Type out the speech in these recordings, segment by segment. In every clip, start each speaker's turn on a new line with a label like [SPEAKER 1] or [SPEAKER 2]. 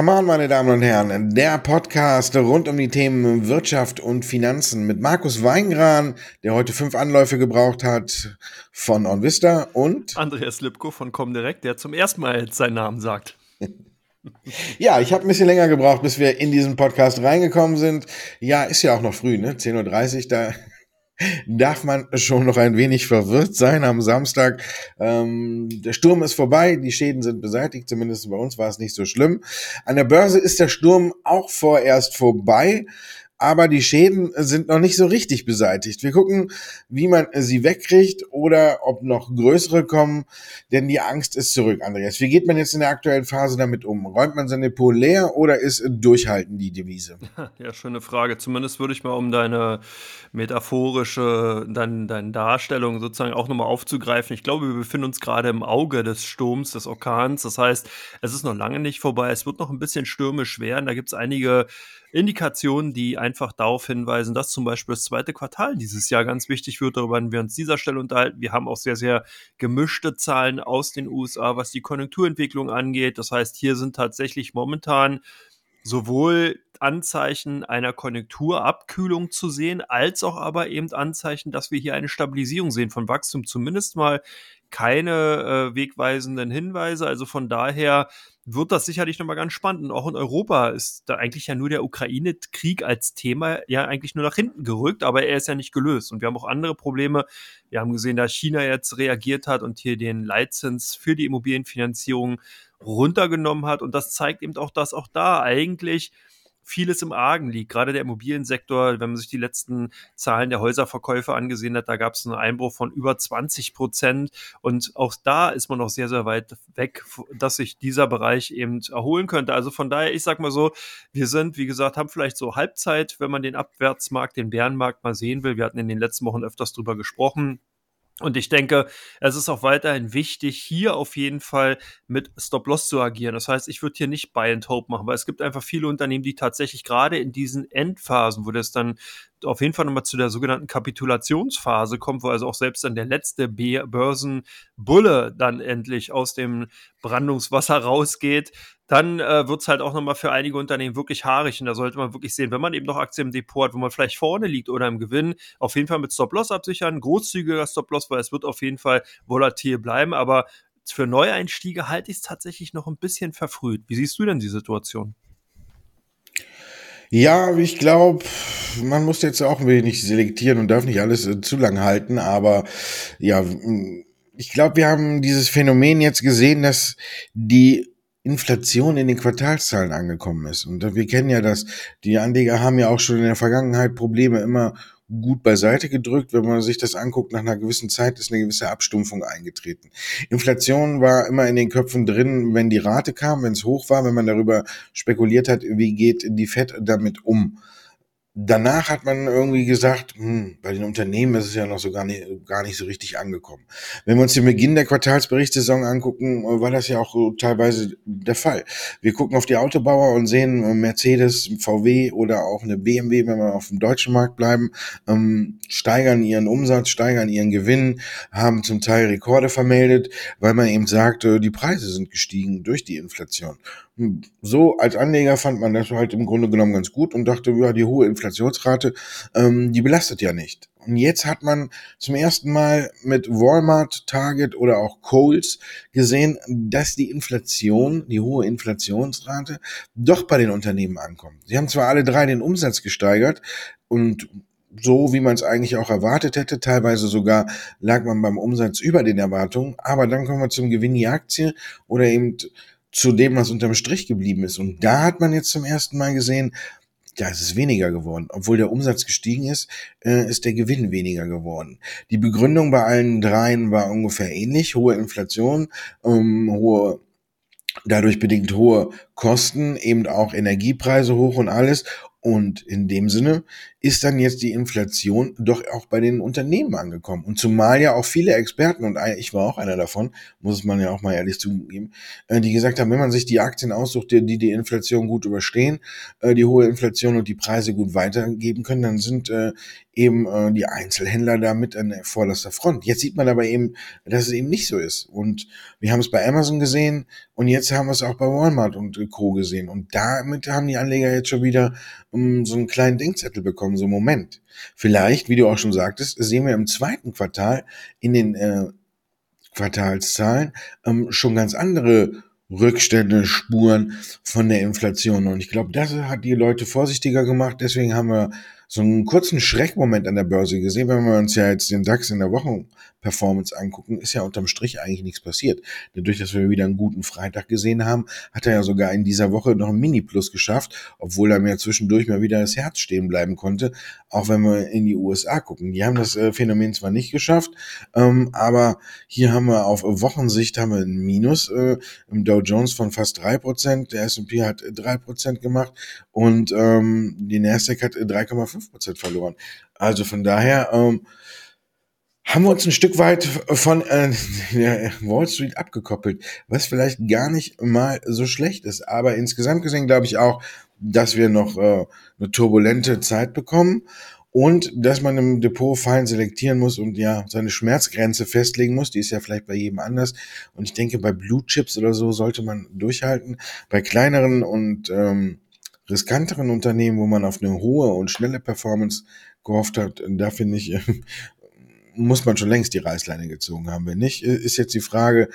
[SPEAKER 1] Come on, meine Damen und Herren, der Podcast rund um die Themen Wirtschaft und Finanzen mit Markus Weingran, der heute fünf Anläufe gebraucht hat von OnVista und
[SPEAKER 2] Andreas Lipko von Comdirect, der zum ersten Mal jetzt seinen Namen sagt.
[SPEAKER 1] Ja, ich habe ein bisschen länger gebraucht, bis wir in diesen Podcast reingekommen sind. Ja, ist ja auch noch früh, ne? 10.30 Uhr, da darf man schon noch ein wenig verwirrt sein am Samstag. Ähm, der Sturm ist vorbei, die Schäden sind beseitigt, zumindest bei uns war es nicht so schlimm. An der Börse ist der Sturm auch vorerst vorbei aber die Schäden sind noch nicht so richtig beseitigt. Wir gucken, wie man sie wegkriegt oder ob noch größere kommen, denn die Angst ist zurück, Andreas. Wie geht man jetzt in der aktuellen Phase damit um? Räumt man sein Depot leer oder ist Durchhalten die Devise?
[SPEAKER 2] Ja, schöne Frage. Zumindest würde ich mal um deine metaphorische, dein, deine Darstellung sozusagen auch nochmal aufzugreifen. Ich glaube, wir befinden uns gerade im Auge des Sturms, des Orkans. Das heißt, es ist noch lange nicht vorbei. Es wird noch ein bisschen stürmisch werden. Da gibt es einige Indikationen, die einfach darauf hinweisen, dass zum Beispiel das zweite Quartal dieses Jahr ganz wichtig wird. Darüber werden wir uns dieser Stelle unterhalten. Wir haben auch sehr, sehr gemischte Zahlen aus den USA, was die Konjunkturentwicklung angeht. Das heißt, hier sind tatsächlich momentan sowohl Anzeichen einer Konjunkturabkühlung zu sehen, als auch aber eben Anzeichen, dass wir hier eine Stabilisierung sehen von Wachstum, zumindest mal keine äh, wegweisenden Hinweise. Also von daher wird das sicherlich nochmal ganz spannend. Und auch in Europa ist da eigentlich ja nur der Ukraine-Krieg als Thema ja eigentlich nur nach hinten gerückt, aber er ist ja nicht gelöst. Und wir haben auch andere Probleme. Wir haben gesehen, dass China jetzt reagiert hat und hier den Leitzins für die Immobilienfinanzierung runtergenommen hat. Und das zeigt eben auch, dass auch da eigentlich vieles im Argen liegt. Gerade der Immobiliensektor, wenn man sich die letzten Zahlen der Häuserverkäufe angesehen hat, da gab es einen Einbruch von über 20 Prozent. Und auch da ist man noch sehr, sehr weit weg, dass sich dieser Bereich eben erholen könnte. Also von daher, ich sag mal so, wir sind, wie gesagt, haben vielleicht so Halbzeit, wenn man den Abwärtsmarkt, den Bärenmarkt mal sehen will. Wir hatten in den letzten Wochen öfters drüber gesprochen. Und ich denke, es ist auch weiterhin wichtig, hier auf jeden Fall mit Stop-Loss zu agieren. Das heißt, ich würde hier nicht Buy and Hope machen, weil es gibt einfach viele Unternehmen, die tatsächlich gerade in diesen Endphasen, wo das dann auf jeden Fall nochmal zu der sogenannten Kapitulationsphase kommt, wo also auch selbst dann der letzte Börsenbulle dann endlich aus dem Brandungswasser rausgeht, dann äh, wird es halt auch nochmal für einige Unternehmen wirklich haarig. Und da sollte man wirklich sehen, wenn man eben noch Aktien im Depot hat, wo man vielleicht vorne liegt oder im Gewinn, auf jeden Fall mit Stop-Loss absichern, großzügiger Stop-Loss, weil es wird auf jeden Fall volatil bleiben. Aber für Neueinstiege halte ich es tatsächlich noch ein bisschen verfrüht. Wie siehst du denn die Situation?
[SPEAKER 1] Ja, ich glaube, man muss jetzt auch ein wenig selektieren und darf nicht alles äh, zu lang halten, aber ja, ich glaube, wir haben dieses Phänomen jetzt gesehen, dass die Inflation in den Quartalszahlen angekommen ist. Und wir kennen ja das, die Anleger haben ja auch schon in der Vergangenheit Probleme immer gut beiseite gedrückt. Wenn man sich das anguckt, nach einer gewissen Zeit ist eine gewisse Abstumpfung eingetreten. Inflation war immer in den Köpfen drin, wenn die Rate kam, wenn es hoch war, wenn man darüber spekuliert hat, wie geht die FED damit um danach hat man irgendwie gesagt, hm, bei den Unternehmen ist es ja noch so gar nicht, gar nicht so richtig angekommen. Wenn wir uns den Beginn der Quartalsberichtssaison angucken, war das ja auch teilweise der Fall. Wir gucken auf die Autobauer und sehen äh, Mercedes, VW oder auch eine BMW, wenn wir auf dem deutschen Markt bleiben, ähm, steigern ihren Umsatz, steigern ihren Gewinn, haben zum Teil Rekorde vermeldet, weil man eben sagt, die Preise sind gestiegen durch die Inflation so als Anleger fand man das halt im Grunde genommen ganz gut und dachte, ja, die hohe Inflationsrate, ähm, die belastet ja nicht. Und jetzt hat man zum ersten Mal mit Walmart, Target oder auch Coles gesehen, dass die Inflation, die hohe Inflationsrate, doch bei den Unternehmen ankommt. Sie haben zwar alle drei den Umsatz gesteigert und so, wie man es eigentlich auch erwartet hätte. Teilweise sogar lag man beim Umsatz über den Erwartungen. Aber dann kommen wir zum Gewinn die Aktie oder eben zu dem, was unterm Strich geblieben ist. Und da hat man jetzt zum ersten Mal gesehen, da ist es weniger geworden. Obwohl der Umsatz gestiegen ist, äh, ist der Gewinn weniger geworden. Die Begründung bei allen dreien war ungefähr ähnlich. Hohe Inflation, ähm, hohe dadurch bedingt hohe Kosten, eben auch Energiepreise hoch und alles. Und in dem Sinne ist dann jetzt die Inflation doch auch bei den Unternehmen angekommen. Und zumal ja auch viele Experten, und ich war auch einer davon, muss man ja auch mal ehrlich zugeben, äh, die gesagt haben, wenn man sich die Aktien aussucht, die die Inflation gut überstehen, äh, die hohe Inflation und die Preise gut weitergeben können, dann sind äh, eben die Einzelhändler da mit an der vorderster Front. Jetzt sieht man aber eben, dass es eben nicht so ist. Und wir haben es bei Amazon gesehen und jetzt haben wir es auch bei Walmart und Co. gesehen. Und damit haben die Anleger jetzt schon wieder ähm, so einen kleinen Denkzettel bekommen, so Moment. Vielleicht, wie du auch schon sagtest, sehen wir im zweiten Quartal in den äh, Quartalszahlen ähm, schon ganz andere Rückstände, Spuren von der Inflation. Und ich glaube, das hat die Leute vorsichtiger gemacht. Deswegen haben wir so einen kurzen Schreckmoment an der Börse gesehen. Wenn wir uns ja jetzt den DAX in der Wochenperformance angucken, ist ja unterm Strich eigentlich nichts passiert. Dadurch, dass wir wieder einen guten Freitag gesehen haben, hat er ja sogar in dieser Woche noch ein Mini-Plus geschafft, obwohl er mir zwischendurch mal wieder das Herz stehen bleiben konnte. Auch wenn wir in die USA gucken. Die haben das äh, Phänomen zwar nicht geschafft, ähm, aber hier haben wir auf Wochensicht haben wir ein Minus äh, im Dow Jones von fast drei Prozent. Der S&P hat drei Prozent gemacht und ähm, die Nasdaq hat 3,5 Prozent verloren. Also von daher ähm, haben wir uns ein Stück weit von äh, Wall Street abgekoppelt, was vielleicht gar nicht mal so schlecht ist. Aber insgesamt gesehen glaube ich auch, dass wir noch äh, eine turbulente Zeit bekommen und dass man im Depot fein selektieren muss und ja seine Schmerzgrenze festlegen muss. Die ist ja vielleicht bei jedem anders. Und ich denke, bei Blue Chips oder so sollte man durchhalten. Bei kleineren und ähm, riskanteren Unternehmen, wo man auf eine hohe und schnelle Performance gehofft hat, da finde ich, muss man schon längst die Reißleine gezogen haben. Wenn nicht, ist jetzt die Frage,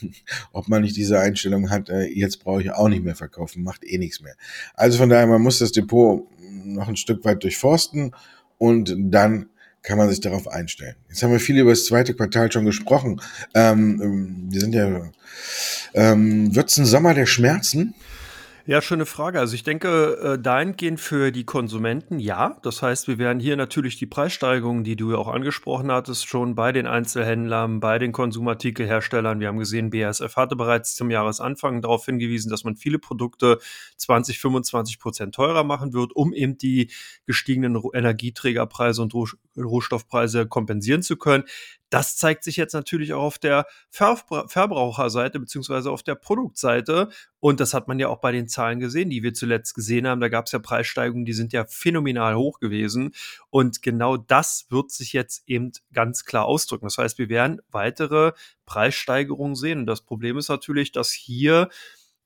[SPEAKER 1] ob man nicht diese Einstellung hat, äh, jetzt brauche ich auch nicht mehr verkaufen, macht eh nichts mehr. Also von daher, man muss das Depot noch ein Stück weit durchforsten und dann kann man sich darauf einstellen. Jetzt haben wir viel über das zweite Quartal schon gesprochen. Ähm, ähm wir sind ja, ähm, wird es ein Sommer der Schmerzen?
[SPEAKER 2] Ja, schöne Frage. Also ich denke, äh, dahingehend für die Konsumenten ja. Das heißt, wir werden hier natürlich die Preissteigerungen, die du ja auch angesprochen hattest, schon bei den Einzelhändlern, bei den Konsumartikelherstellern. Wir haben gesehen, BASF hatte bereits zum Jahresanfang darauf hingewiesen, dass man viele Produkte 20, 25 Prozent teurer machen wird, um eben die gestiegenen Energieträgerpreise und Rohstoffpreise kompensieren zu können. Das zeigt sich jetzt natürlich auch auf der Verbraucherseite beziehungsweise auf der Produktseite. Und das hat man ja auch bei den Zahlen gesehen, die wir zuletzt gesehen haben. Da gab es ja Preissteigungen, die sind ja phänomenal hoch gewesen. Und genau das wird sich jetzt eben ganz klar ausdrücken. Das heißt, wir werden weitere Preissteigerungen sehen. Und das Problem ist natürlich, dass hier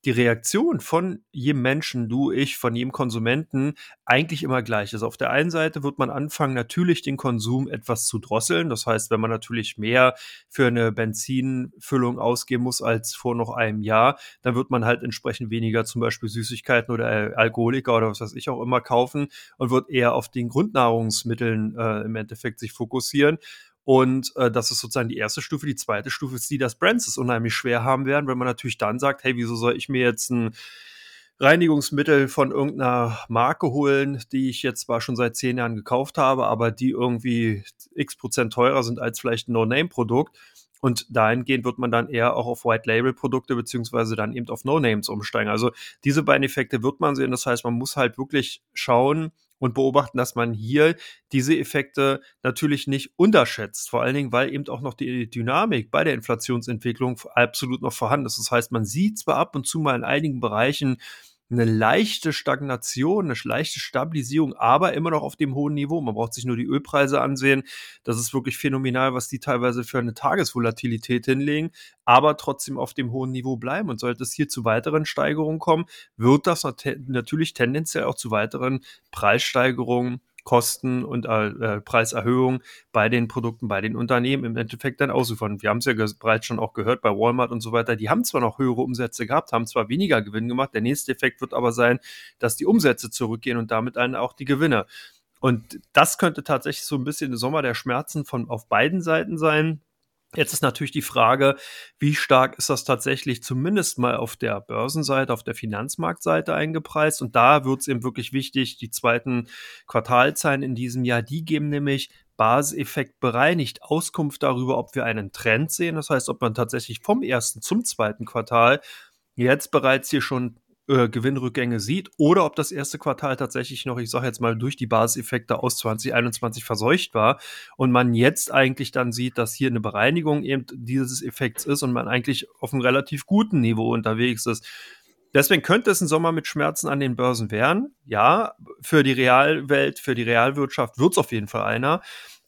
[SPEAKER 2] die Reaktion von jedem Menschen, du, ich, von jedem Konsumenten eigentlich immer gleich ist. Auf der einen Seite wird man anfangen, natürlich den Konsum etwas zu drosseln. Das heißt, wenn man natürlich mehr für eine Benzinfüllung ausgeben muss als vor noch einem Jahr, dann wird man halt entsprechend weniger zum Beispiel Süßigkeiten oder Alkoholiker oder was weiß ich auch immer kaufen und wird eher auf den Grundnahrungsmitteln äh, im Endeffekt sich fokussieren. Und äh, das ist sozusagen die erste Stufe. Die zweite Stufe ist die, dass Brands es unheimlich schwer haben werden, wenn man natürlich dann sagt, hey, wieso soll ich mir jetzt ein Reinigungsmittel von irgendeiner Marke holen, die ich jetzt zwar schon seit zehn Jahren gekauft habe, aber die irgendwie x Prozent teurer sind als vielleicht ein No-Name-Produkt. Und dahingehend wird man dann eher auch auf White-Label-Produkte beziehungsweise dann eben auf No-Names umsteigen. Also diese beiden Effekte wird man sehen. Das heißt, man muss halt wirklich schauen, und beobachten, dass man hier diese Effekte natürlich nicht unterschätzt. Vor allen Dingen, weil eben auch noch die Dynamik bei der Inflationsentwicklung absolut noch vorhanden ist. Das heißt, man sieht zwar ab und zu mal in einigen Bereichen eine leichte Stagnation, eine leichte Stabilisierung, aber immer noch auf dem hohen Niveau. Man braucht sich nur die Ölpreise ansehen. Das ist wirklich phänomenal, was die teilweise für eine Tagesvolatilität hinlegen, aber trotzdem auf dem hohen Niveau bleiben. Und sollte es hier zu weiteren Steigerungen kommen, wird das natürlich tendenziell auch zu weiteren Preissteigerungen Kosten und äh, äh Preiserhöhungen bei den Produkten, bei den Unternehmen im Endeffekt dann ausufern. Wir haben es ja bereits schon auch gehört bei Walmart und so weiter. Die haben zwar noch höhere Umsätze gehabt, haben zwar weniger Gewinn gemacht. Der nächste Effekt wird aber sein, dass die Umsätze zurückgehen und damit dann auch die Gewinne. Und das könnte tatsächlich so ein bisschen der Sommer der Schmerzen von auf beiden Seiten sein. Jetzt ist natürlich die Frage, wie stark ist das tatsächlich zumindest mal auf der Börsenseite, auf der Finanzmarktseite eingepreist? Und da wird es eben wirklich wichtig, die zweiten Quartalzahlen in diesem Jahr, die geben nämlich Basiseffekt bereinigt Auskunft darüber, ob wir einen Trend sehen. Das heißt, ob man tatsächlich vom ersten zum zweiten Quartal jetzt bereits hier schon äh, Gewinnrückgänge sieht oder ob das erste Quartal tatsächlich noch, ich sage jetzt mal, durch die Basiseffekte aus 2021 verseucht war und man jetzt eigentlich dann sieht, dass hier eine Bereinigung eben dieses Effekts ist und man eigentlich auf einem relativ guten Niveau unterwegs ist. Deswegen könnte es ein Sommer mit Schmerzen an den Börsen werden. Ja, für die Realwelt, für die Realwirtschaft wird es auf jeden Fall einer.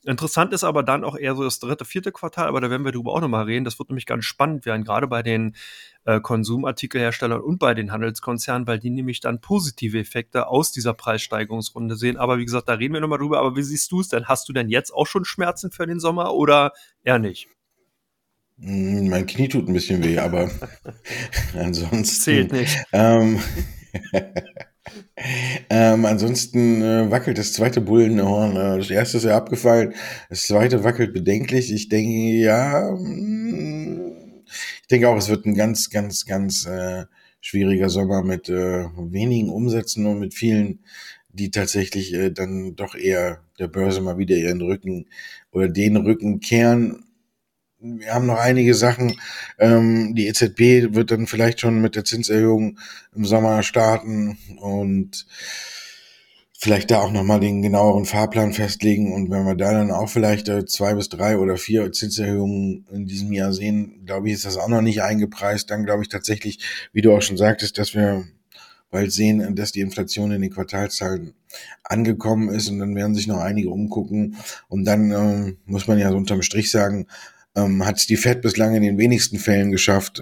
[SPEAKER 2] Interessant ist aber dann auch eher so das dritte, vierte Quartal, aber da werden wir darüber auch nochmal reden. Das wird nämlich ganz spannend werden, gerade bei den äh, Konsumartikelherstellern und bei den Handelskonzernen, weil die nämlich dann positive Effekte aus dieser Preissteigerungsrunde sehen. Aber wie gesagt, da reden wir nochmal drüber. Aber wie siehst du es denn? Hast du denn jetzt auch schon Schmerzen für den Sommer oder eher nicht?
[SPEAKER 1] Hm, mein Knie tut ein bisschen weh, aber ansonsten.
[SPEAKER 2] Zählt nicht.
[SPEAKER 1] Ähm, ähm, ansonsten äh, wackelt das zweite Bullenhorn. Äh, das erste ist ja abgefallen, das zweite wackelt bedenklich. Ich denke, ja, mh, hm, ich denke auch, es wird ein ganz, ganz, ganz äh, schwieriger Sommer mit äh, wenigen Umsätzen und mit vielen, die tatsächlich äh, dann doch eher der Börse mal wieder ihren Rücken oder den Rücken kehren wir haben noch einige Sachen. Ähm, die EZB wird dann vielleicht schon mit der Zinserhöhung im Sommer starten und vielleicht da auch nochmal den genaueren Fahrplan festlegen. Und wenn wir da dann auch vielleicht äh, zwei bis drei oder vier Zinserhöhungen in diesem Jahr sehen, glaube ich, ist das auch noch nicht eingepreist. Dann glaube ich tatsächlich, wie du auch schon sagtest, dass wir bald sehen, dass die Inflation in den Quartalszahlen angekommen ist und dann werden sich noch einige umgucken und dann ähm, muss man ja so unterm Strich sagen, ähm, hat die Fed bislang in den wenigsten Fällen geschafft,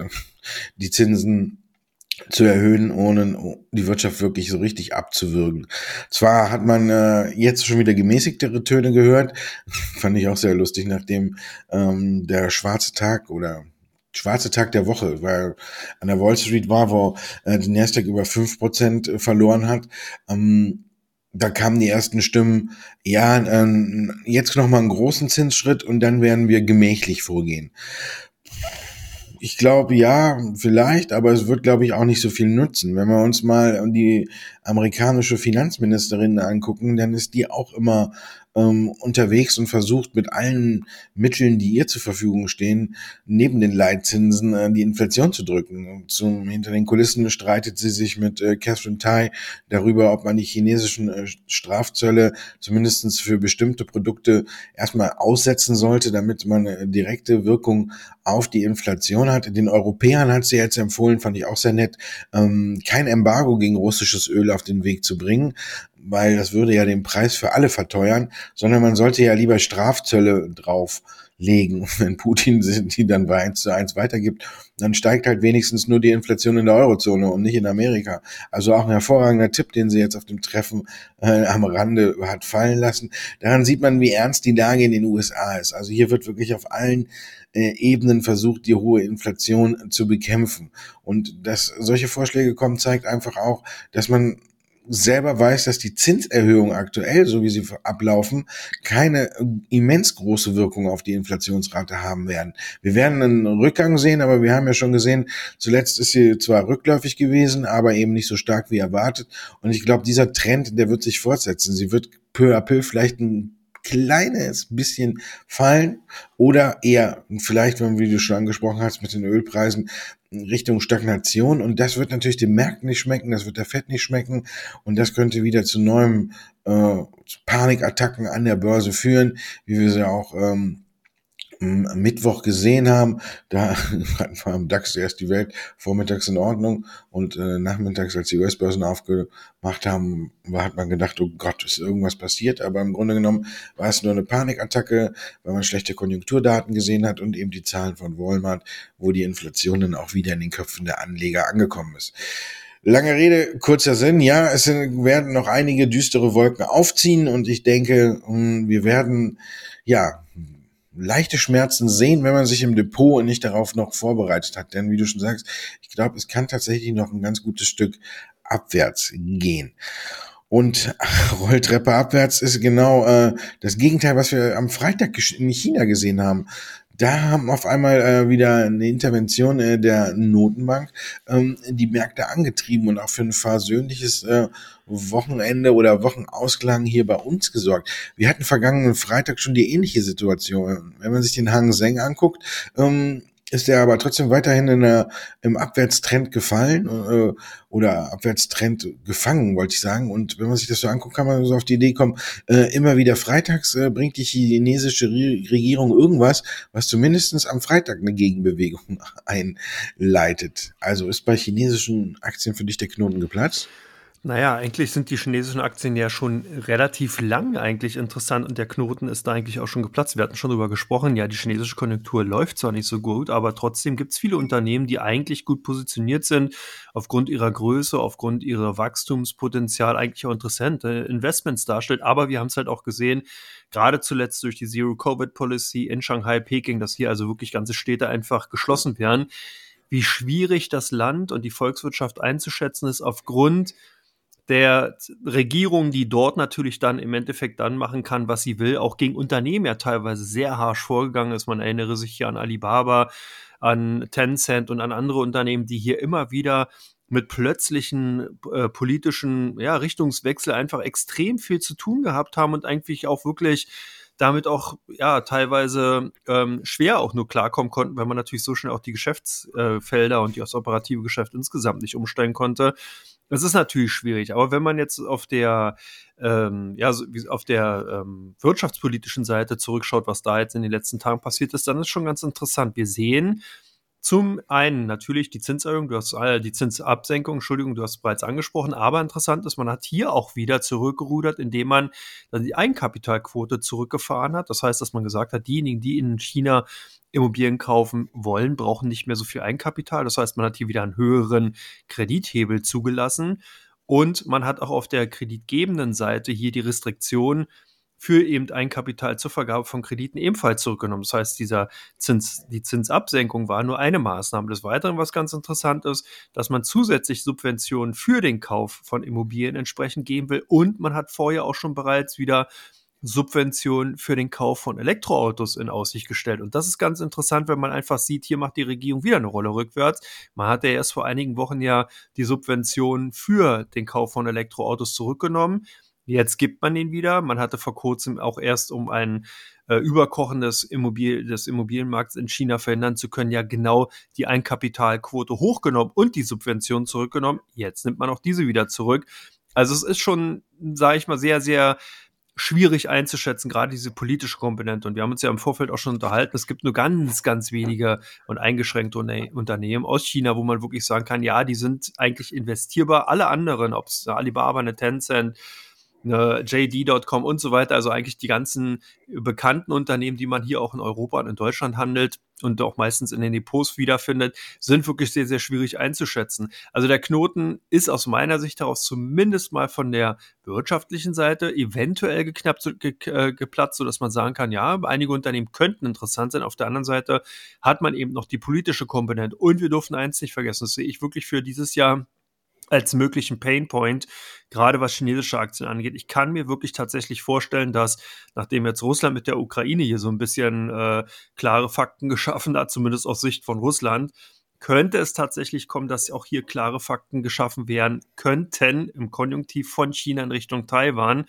[SPEAKER 1] die Zinsen zu erhöhen, ohne die Wirtschaft wirklich so richtig abzuwürgen. Zwar hat man äh, jetzt schon wieder gemäßigtere Töne gehört, fand ich auch sehr lustig, nachdem ähm, der schwarze Tag oder schwarze Tag der Woche, weil an der Wall Street war, wo äh, die Nasdaq über fünf Prozent verloren hat. Ähm, da kamen die ersten Stimmen, ja, ähm, jetzt noch mal einen großen Zinsschritt und dann werden wir gemächlich vorgehen. Ich glaube, ja, vielleicht, aber es wird, glaube ich, auch nicht so viel nutzen. Wenn wir uns mal die amerikanische Finanzministerin angucken, dann ist die auch immer ähm, unterwegs und versucht mit allen Mitteln, die ihr zur Verfügung stehen, neben den Leitzinsen äh, die Inflation zu drücken. Zum, hinter den Kulissen streitet sie sich mit äh, Catherine Tai darüber, ob man die chinesischen äh, Strafzölle zumindestens für bestimmte Produkte erstmal aussetzen sollte, damit man eine direkte Wirkung auf die Inflation hat. Den Europäern hat sie jetzt empfohlen, fand ich auch sehr nett, ähm, kein Embargo gegen russisches Öl auf den Weg zu bringen, weil das würde ja den Preis für alle verteuern, sondern man sollte ja lieber Strafzölle drauflegen. Wenn Putin die dann bei eins zu eins weitergibt, dann steigt halt wenigstens nur die Inflation in der Eurozone und nicht in Amerika. Also auch ein hervorragender Tipp, den sie jetzt auf dem Treffen äh, am Rande hat fallen lassen. Daran sieht man, wie ernst die Lage in den USA ist. Also hier wird wirklich auf allen äh, Ebenen versucht, die hohe Inflation zu bekämpfen. Und dass solche Vorschläge kommen, zeigt einfach auch, dass man selber weiß, dass die Zinserhöhungen aktuell, so wie sie ablaufen, keine immens große Wirkung auf die Inflationsrate haben werden. Wir werden einen Rückgang sehen, aber wir haben ja schon gesehen, zuletzt ist sie zwar rückläufig gewesen, aber eben nicht so stark wie erwartet. Und ich glaube, dieser Trend, der wird sich fortsetzen. Sie wird peu à peu vielleicht ein kleines bisschen fallen oder eher vielleicht, wenn wie du schon angesprochen hast, mit den Ölpreisen Richtung Stagnation. Und das wird natürlich dem Markt nicht schmecken, das wird der Fett nicht schmecken. Und das könnte wieder zu neuen äh, Panikattacken an der Börse führen, wie wir sie auch ähm, Mittwoch gesehen haben, da wir am DAX erst die Welt vormittags in Ordnung und äh, nachmittags, als die US-Börsen aufgemacht haben, war, hat man gedacht, oh Gott, ist irgendwas passiert, aber im Grunde genommen war es nur eine Panikattacke, weil man schlechte Konjunkturdaten gesehen hat und eben die Zahlen von Walmart, wo die Inflation dann auch wieder in den Köpfen der Anleger angekommen ist. Lange Rede, kurzer Sinn. Ja, es werden noch einige düstere Wolken aufziehen und ich denke, hm, wir werden, ja, leichte Schmerzen sehen, wenn man sich im Depot nicht darauf noch vorbereitet hat. Denn wie du schon sagst, ich glaube, es kann tatsächlich noch ein ganz gutes Stück abwärts gehen. Und Rolltreppe abwärts ist genau äh, das Gegenteil, was wir am Freitag in China gesehen haben da haben auf einmal äh, wieder eine Intervention äh, der Notenbank ähm, die Märkte angetrieben und auch für ein versöhnliches äh, Wochenende oder Wochenausklang hier bei uns gesorgt. Wir hatten vergangenen Freitag schon die ähnliche Situation. Wenn man sich den Hang Seng anguckt, ähm, ist er aber trotzdem weiterhin in der, im Abwärtstrend gefallen äh, oder Abwärtstrend gefangen, wollte ich sagen. Und wenn man sich das so anguckt, kann man so auf die Idee kommen, äh, immer wieder freitags äh, bringt die chinesische Regierung irgendwas, was zumindestens am Freitag eine Gegenbewegung einleitet. Also ist bei chinesischen Aktien für dich der Knoten geplatzt?
[SPEAKER 2] Naja, eigentlich sind die chinesischen Aktien ja schon relativ lang eigentlich interessant und der Knoten ist da eigentlich auch schon geplatzt. Wir hatten schon darüber gesprochen, ja, die chinesische Konjunktur läuft zwar nicht so gut, aber trotzdem gibt es viele Unternehmen, die eigentlich gut positioniert sind, aufgrund ihrer Größe, aufgrund ihrer Wachstumspotenzial eigentlich auch interessante Investments darstellt. Aber wir haben es halt auch gesehen, gerade zuletzt durch die Zero-Covid-Policy in Shanghai, Peking, dass hier also wirklich ganze Städte einfach geschlossen werden wie schwierig das Land und die Volkswirtschaft einzuschätzen ist aufgrund der Regierung, die dort natürlich dann im Endeffekt dann machen kann, was sie will, auch gegen Unternehmen ja teilweise sehr harsch vorgegangen ist. Man erinnere sich hier an Alibaba, an Tencent und an andere Unternehmen, die hier immer wieder mit plötzlichen äh, politischen ja, Richtungswechsel einfach extrem viel zu tun gehabt haben und eigentlich auch wirklich damit auch ja teilweise ähm, schwer auch nur klarkommen konnten, weil man natürlich so schnell auch die Geschäftsfelder und das operative Geschäft insgesamt nicht umstellen konnte. Es ist natürlich schwierig, aber wenn man jetzt auf der, ähm, ja, auf der ähm, wirtschaftspolitischen Seite zurückschaut, was da jetzt in den letzten Tagen passiert ist, dann ist schon ganz interessant. Wir sehen, zum einen natürlich die Zinserhöhung, du hast äh, die Zinsabsenkung, Entschuldigung, du hast es bereits angesprochen, aber interessant ist, man hat hier auch wieder zurückgerudert, indem man dann die Eigenkapitalquote zurückgefahren hat. Das heißt, dass man gesagt hat, diejenigen, die in China Immobilien kaufen wollen, brauchen nicht mehr so viel Eigenkapital. Das heißt, man hat hier wieder einen höheren Kredithebel zugelassen und man hat auch auf der kreditgebenden Seite hier die Restriktion für eben Eigenkapital zur Vergabe von Krediten ebenfalls zurückgenommen. Das heißt, dieser Zins, die Zinsabsenkung war nur eine Maßnahme. Des Weiteren, was ganz interessant ist, dass man zusätzlich Subventionen für den Kauf von Immobilien entsprechend geben will und man hat vorher auch schon bereits wieder Subventionen für den Kauf von Elektroautos in Aussicht gestellt. Und das ist ganz interessant, wenn man einfach sieht, hier macht die Regierung wieder eine Rolle rückwärts. Man hatte erst vor einigen Wochen ja die Subventionen für den Kauf von Elektroautos zurückgenommen. Jetzt gibt man den wieder. Man hatte vor kurzem auch erst, um ein äh, Überkochen des, Immobil des Immobilienmarkts in China verhindern zu können, ja genau die Einkapitalquote hochgenommen und die Subvention zurückgenommen. Jetzt nimmt man auch diese wieder zurück. Also es ist schon, sage ich mal, sehr, sehr schwierig einzuschätzen, gerade diese politische Komponente. Und wir haben uns ja im Vorfeld auch schon unterhalten, es gibt nur ganz, ganz wenige und eingeschränkte Unternehmen aus China, wo man wirklich sagen kann, ja, die sind eigentlich investierbar. Alle anderen, ob es Alibaba, eine Tencent, ne, JD.com und so weiter, also eigentlich die ganzen bekannten Unternehmen, die man hier auch in Europa und in Deutschland handelt und auch meistens in den Depots wiederfindet, sind wirklich sehr, sehr schwierig einzuschätzen. Also der Knoten ist aus meiner Sicht heraus zumindest mal von der wirtschaftlichen Seite eventuell geknappt, ge, äh, geplatzt, sodass man sagen kann, ja, einige Unternehmen könnten interessant sein. Auf der anderen Seite hat man eben noch die politische Komponente. Und wir dürfen eins nicht vergessen, das sehe ich wirklich für dieses Jahr als möglichen Painpoint, gerade was chinesische Aktien angeht. Ich kann mir wirklich tatsächlich vorstellen, dass nachdem jetzt Russland mit der Ukraine hier so ein bisschen äh, klare Fakten geschaffen hat, zumindest aus Sicht von Russland, könnte es tatsächlich kommen, dass auch hier klare Fakten geschaffen werden könnten im Konjunktiv von China in Richtung Taiwan.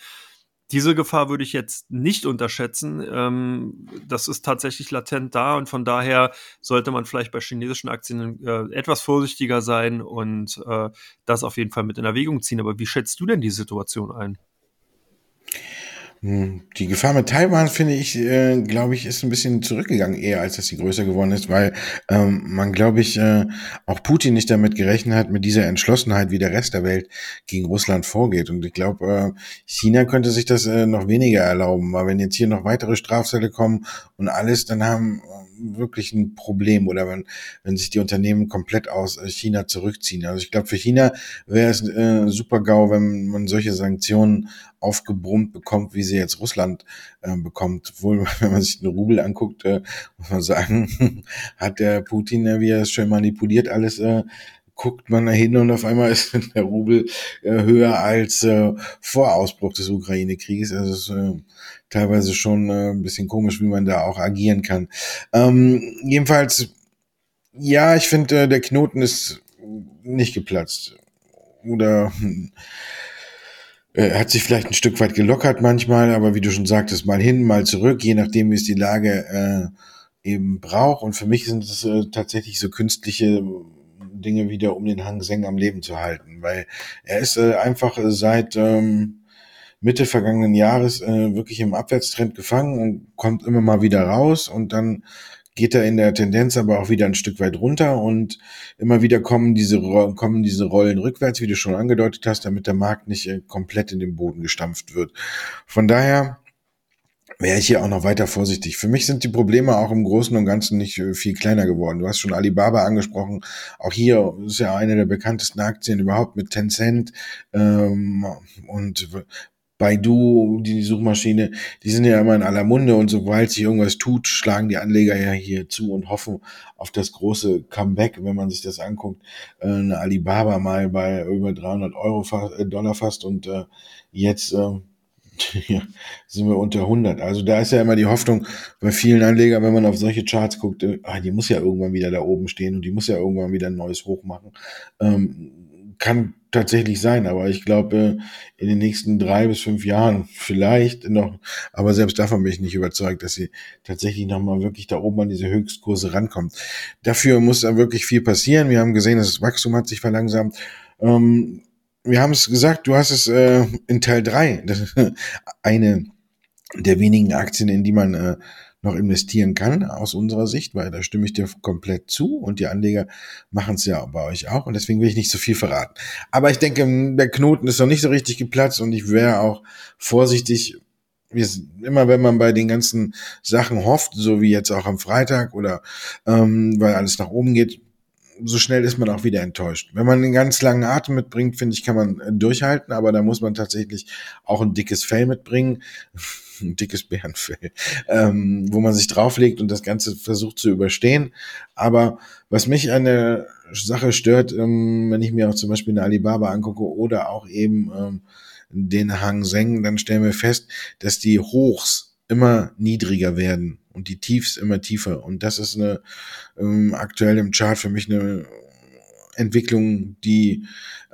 [SPEAKER 2] Diese Gefahr würde ich jetzt nicht unterschätzen. Ähm, das ist tatsächlich latent da und von daher sollte man vielleicht bei chinesischen Aktien äh, etwas vorsichtiger sein und äh, das auf jeden Fall mit in Erwägung ziehen. Aber wie schätzt du denn die Situation ein?
[SPEAKER 1] Hm, die Gefahr mit Taiwan, finde ich, äh, glaube ich, ist ein bisschen zurückgegangen, eher als dass sie größer geworden ist, weil ähm, man, glaube ich, äh, auch Putin nicht damit gerechnet hat, mit dieser Entschlossenheit, wie der Rest der Welt gegen Russland vorgeht. Und ich glaube, äh, China könnte sich das äh, noch weniger erlauben, weil wenn jetzt hier noch weitere Strafzelle kommen und alles, dann haben wirklich ein Problem oder wenn, wenn sich die Unternehmen komplett aus äh, China zurückziehen. Also ich glaube, für China wäre es äh, super GAU, wenn man solche Sanktionen aufgebrummt bekommt, wie sie jetzt Russland äh, bekommt. Wohl, wenn man sich den Rubel anguckt, äh, muss man sagen, hat der Putin, äh, wie er es schön manipuliert, alles äh, guckt man da hin und auf einmal ist der Rubel äh, höher als äh, vor Ausbruch des Ukraine-Krieges. Also es ist äh, teilweise schon äh, ein bisschen komisch, wie man da auch agieren kann. Ähm, jedenfalls, ja, ich finde, äh, der Knoten ist nicht geplatzt. Oder hm, er hat sich vielleicht ein Stück weit gelockert manchmal, aber wie du schon sagtest, mal hin, mal zurück, je nachdem, wie es die Lage äh, eben braucht. Und für mich sind es äh, tatsächlich so künstliche Dinge wieder, um den Hang Seng am Leben zu halten, weil er ist äh, einfach seit ähm, Mitte vergangenen Jahres äh, wirklich im Abwärtstrend gefangen und kommt immer mal wieder raus und dann geht er in der Tendenz aber auch wieder ein Stück weit runter und immer wieder kommen diese, kommen diese Rollen rückwärts, wie du schon angedeutet hast, damit der Markt nicht äh, komplett in den Boden gestampft wird. Von daher wäre ich hier auch noch weiter vorsichtig. Für mich sind die Probleme auch im Großen und Ganzen nicht äh, viel kleiner geworden. Du hast schon Alibaba angesprochen. Auch hier ist ja eine der bekanntesten Aktien überhaupt mit Tencent ähm, und Baidu, die Suchmaschine, die sind ja immer in aller Munde und sobald sich irgendwas tut, schlagen die Anleger ja hier zu und hoffen auf das große Comeback, wenn man sich das anguckt. Äh, eine Alibaba mal bei über 300 Euro äh, Dollar fast und äh, jetzt äh, ja, sind wir unter 100. Also da ist ja immer die Hoffnung bei vielen Anlegern, wenn man auf solche Charts guckt, äh, ah, die muss ja irgendwann wieder da oben stehen und die muss ja irgendwann wieder ein neues Hoch machen. Ähm, kann tatsächlich sein, aber ich glaube, in den nächsten drei bis fünf Jahren vielleicht noch, aber selbst davon bin ich nicht überzeugt, dass sie tatsächlich nochmal wirklich da oben an diese Höchstkurse rankommt. Dafür muss da wirklich viel passieren. Wir haben gesehen, dass das Wachstum hat sich verlangsamt. Ähm, wir haben es gesagt, du hast es äh, in Teil drei eine der wenigen Aktien, in die man äh, noch investieren kann, aus unserer Sicht, weil da stimme ich dir komplett zu und die Anleger machen es ja bei euch auch und deswegen will ich nicht so viel verraten. Aber ich denke, der Knoten ist noch nicht so richtig geplatzt und ich wäre auch vorsichtig, immer wenn man bei den ganzen Sachen hofft, so wie jetzt auch am Freitag oder ähm, weil alles nach oben geht, so schnell ist man auch wieder enttäuscht. Wenn man einen ganz langen Atem mitbringt, finde ich, kann man durchhalten, aber da muss man tatsächlich auch ein dickes Fell mitbringen ein dickes Bärenfell, ähm, wo man sich drauflegt und das Ganze versucht zu überstehen. Aber was mich an der Sache stört, ähm, wenn ich mir auch zum Beispiel eine Alibaba angucke oder auch eben ähm, den Hang Seng, dann stellen wir fest, dass die Hochs immer niedriger werden und die Tiefs immer tiefer. Und das ist eine ähm, aktuell im Chart für mich eine Entwicklung, die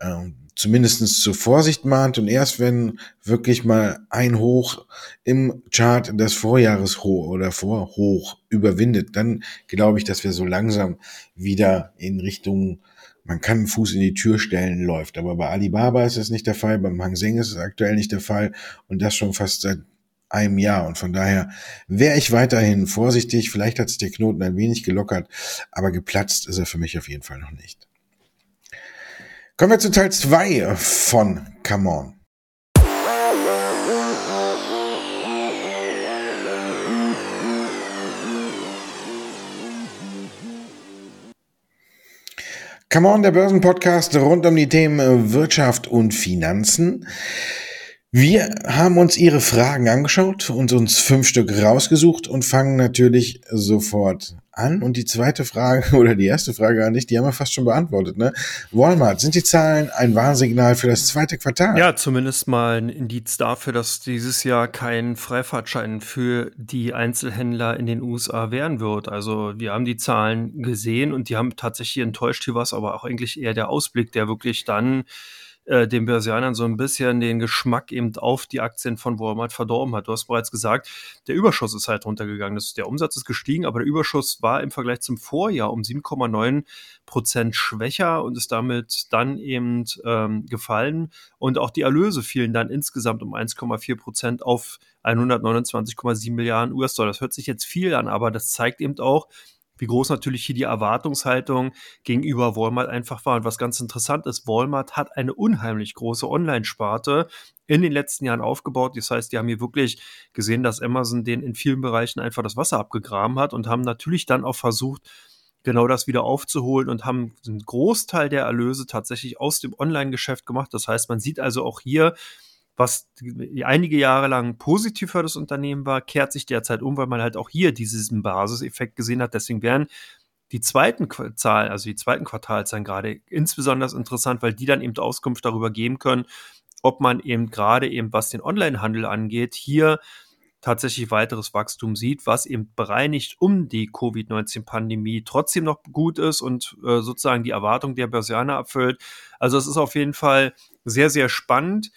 [SPEAKER 1] ähm, zumindestens zur Vorsicht mahnt und erst wenn wirklich mal ein Hoch im Chart das Vorjahreshoch oder Vorhoch überwindet, dann glaube ich, dass wir so langsam wieder in Richtung man kann einen Fuß in die Tür stellen, läuft. Aber bei Alibaba ist es nicht der Fall, beim Hang Seng ist es aktuell nicht der Fall und das schon fast seit einem Jahr. Und von daher wäre ich weiterhin vorsichtig. Vielleicht hat sich der Knoten ein wenig gelockert, aber geplatzt ist er für mich auf jeden Fall noch nicht. Kommen wir zu Teil 2 von Come On. Come On, der Börsenpodcast rund um die Themen Wirtschaft und Finanzen. Wir haben uns Ihre Fragen angeschaut und uns fünf Stück rausgesucht und fangen natürlich sofort an. Und die zweite Frage oder die erste Frage an dich, die haben wir fast schon beantwortet. Ne? Walmart, sind die Zahlen ein Warnsignal für das zweite Quartal?
[SPEAKER 2] Ja, zumindest mal ein Indiz dafür, dass dieses Jahr kein Freifahrtschein für die Einzelhändler in den USA werden wird. Also wir haben die Zahlen gesehen und die haben tatsächlich enttäuscht hier was, aber auch eigentlich eher der Ausblick, der wirklich dann äh, den Börsianern so ein bisschen den Geschmack eben auf die Aktien von Walmart verdorben hat. Du hast bereits gesagt, der Überschuss ist halt runtergegangen. Das, der Umsatz ist gestiegen, aber der Überschuss war im Vergleich zum Vorjahr um 7,9 Prozent schwächer und ist damit dann eben ähm, gefallen. Und auch die Erlöse fielen dann insgesamt um 1,4 Prozent auf 129,7 Milliarden US-Dollar. Das hört sich jetzt viel an, aber das zeigt eben auch, wie groß natürlich hier die Erwartungshaltung gegenüber Walmart einfach war. Und was ganz interessant ist, Walmart hat eine unheimlich große Online-Sparte in den letzten Jahren aufgebaut. Das heißt, die haben hier wirklich gesehen, dass Amazon den in vielen Bereichen einfach das Wasser abgegraben hat und haben natürlich dann auch versucht, genau das wieder aufzuholen und haben einen Großteil der Erlöse tatsächlich aus dem Online-Geschäft gemacht. Das heißt, man sieht also auch hier, was einige Jahre lang positiv für das Unternehmen war, kehrt sich derzeit um, weil man halt auch hier diesen Basiseffekt gesehen hat. Deswegen wären die zweiten Zahlen, also die zweiten Quartalzahlen gerade insbesondere interessant, weil die dann eben Auskunft darüber geben können, ob man eben gerade eben, was den Onlinehandel angeht, hier tatsächlich weiteres Wachstum sieht, was eben bereinigt um die Covid-19-Pandemie trotzdem noch gut ist und äh, sozusagen die Erwartung der Börsianer abfüllt. Also es ist auf jeden Fall sehr, sehr spannend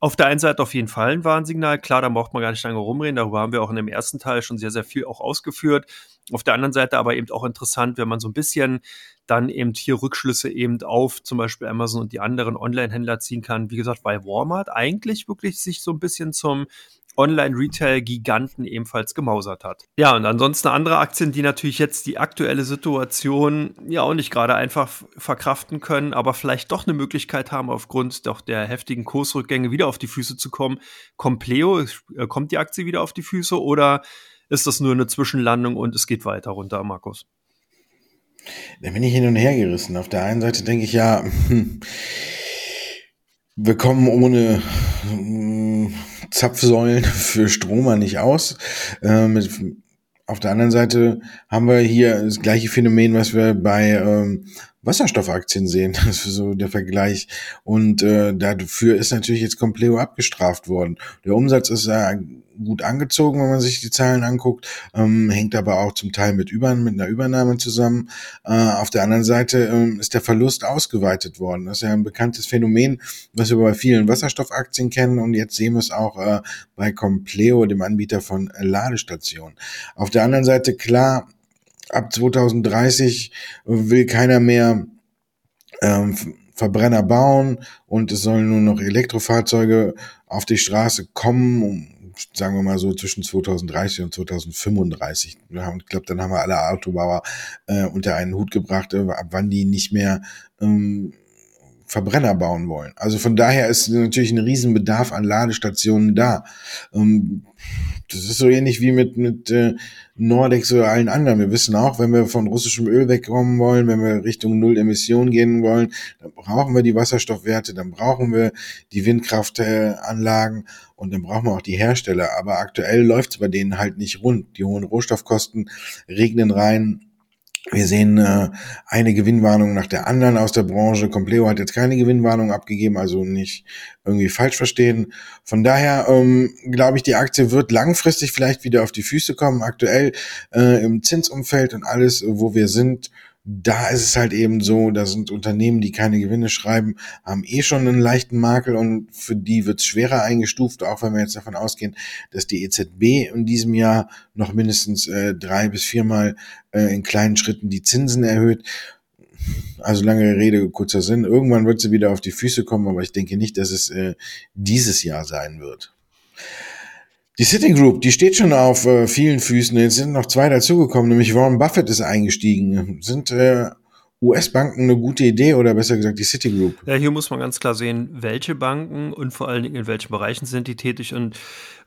[SPEAKER 2] auf der einen Seite auf jeden Fall ein Warnsignal. Klar, da braucht man gar nicht lange rumreden. Darüber haben wir auch in dem ersten Teil schon sehr, sehr viel auch ausgeführt. Auf der anderen Seite aber eben auch interessant, wenn man so ein bisschen dann eben hier Rückschlüsse eben auf zum Beispiel Amazon und die anderen Online-Händler ziehen kann. Wie gesagt, weil Walmart eigentlich wirklich sich so ein bisschen zum Online-Retail-Giganten ebenfalls gemausert hat. Ja, und ansonsten andere Aktien, die natürlich jetzt die aktuelle Situation ja auch nicht gerade einfach verkraften können, aber vielleicht doch eine Möglichkeit haben, aufgrund doch der heftigen Kursrückgänge wieder auf die Füße zu kommen. Compleo, äh, kommt die Aktie wieder auf die Füße oder ist das nur eine Zwischenlandung und es geht weiter runter, Markus?
[SPEAKER 1] Da bin ich hin und her gerissen. Auf der einen Seite denke ich ja, hm, wir kommen ohne hm, Zapfsäulen für Stromer nicht aus. Äh, mit, auf der anderen Seite haben wir hier das gleiche Phänomen, was wir bei ähm, Wasserstoffaktien sehen. Das ist so der Vergleich. Und äh, dafür ist natürlich jetzt Compleo abgestraft worden. Der Umsatz ist äh, gut angezogen, wenn man sich die Zahlen anguckt, ähm, hängt aber auch zum Teil mit, Über mit einer Übernahme zusammen. Äh, auf der anderen Seite ähm, ist der Verlust ausgeweitet worden. Das ist ja ein bekanntes Phänomen, was wir bei vielen Wasserstoffaktien kennen und jetzt sehen wir es auch äh, bei Compleo, dem Anbieter von Ladestationen. Auf der anderen Seite klar, ab 2030 will keiner mehr ähm, Verbrenner bauen und es sollen nur noch Elektrofahrzeuge auf die Straße kommen, sagen wir mal so zwischen 2030 und 2035. Ich glaube, dann haben wir alle Autobauer äh, unter einen Hut gebracht, äh, ab wann die nicht mehr ähm, Verbrenner bauen wollen. Also von daher ist natürlich ein Riesenbedarf an Ladestationen da. Ähm, das ist so ähnlich wie mit, mit äh, Nordex oder allen anderen. Wir wissen auch, wenn wir von russischem Öl wegkommen wollen, wenn wir Richtung Null Emission gehen wollen, dann brauchen wir die Wasserstoffwerte, dann brauchen wir die Windkraftanlagen und dann brauchen wir auch die Hersteller. Aber aktuell läuft es bei denen halt nicht rund. Die hohen Rohstoffkosten regnen rein wir sehen äh, eine Gewinnwarnung nach der anderen aus der Branche. Compleo hat jetzt keine Gewinnwarnung abgegeben, also nicht irgendwie falsch verstehen. Von daher ähm, glaube ich, die Aktie wird langfristig vielleicht wieder auf die Füße kommen. Aktuell äh, im Zinsumfeld und alles, wo wir sind, da ist es halt eben so, da sind Unternehmen, die keine Gewinne schreiben, haben eh schon einen leichten Makel und für die wird es schwerer eingestuft, auch wenn wir jetzt davon ausgehen, dass die EZB in diesem Jahr noch mindestens äh, drei bis viermal äh, in kleinen Schritten die Zinsen erhöht. Also lange Rede, kurzer Sinn. Irgendwann wird sie wieder auf die Füße kommen, aber ich denke nicht, dass es äh, dieses Jahr sein wird. Die Citigroup, die steht schon auf äh, vielen Füßen. Jetzt sind noch zwei dazugekommen, nämlich Warren Buffett ist eingestiegen. Sind äh, US-Banken eine gute Idee oder besser gesagt die Citigroup?
[SPEAKER 2] Ja, hier muss man ganz klar sehen, welche Banken und vor allen Dingen in welchen Bereichen sind die tätig. Und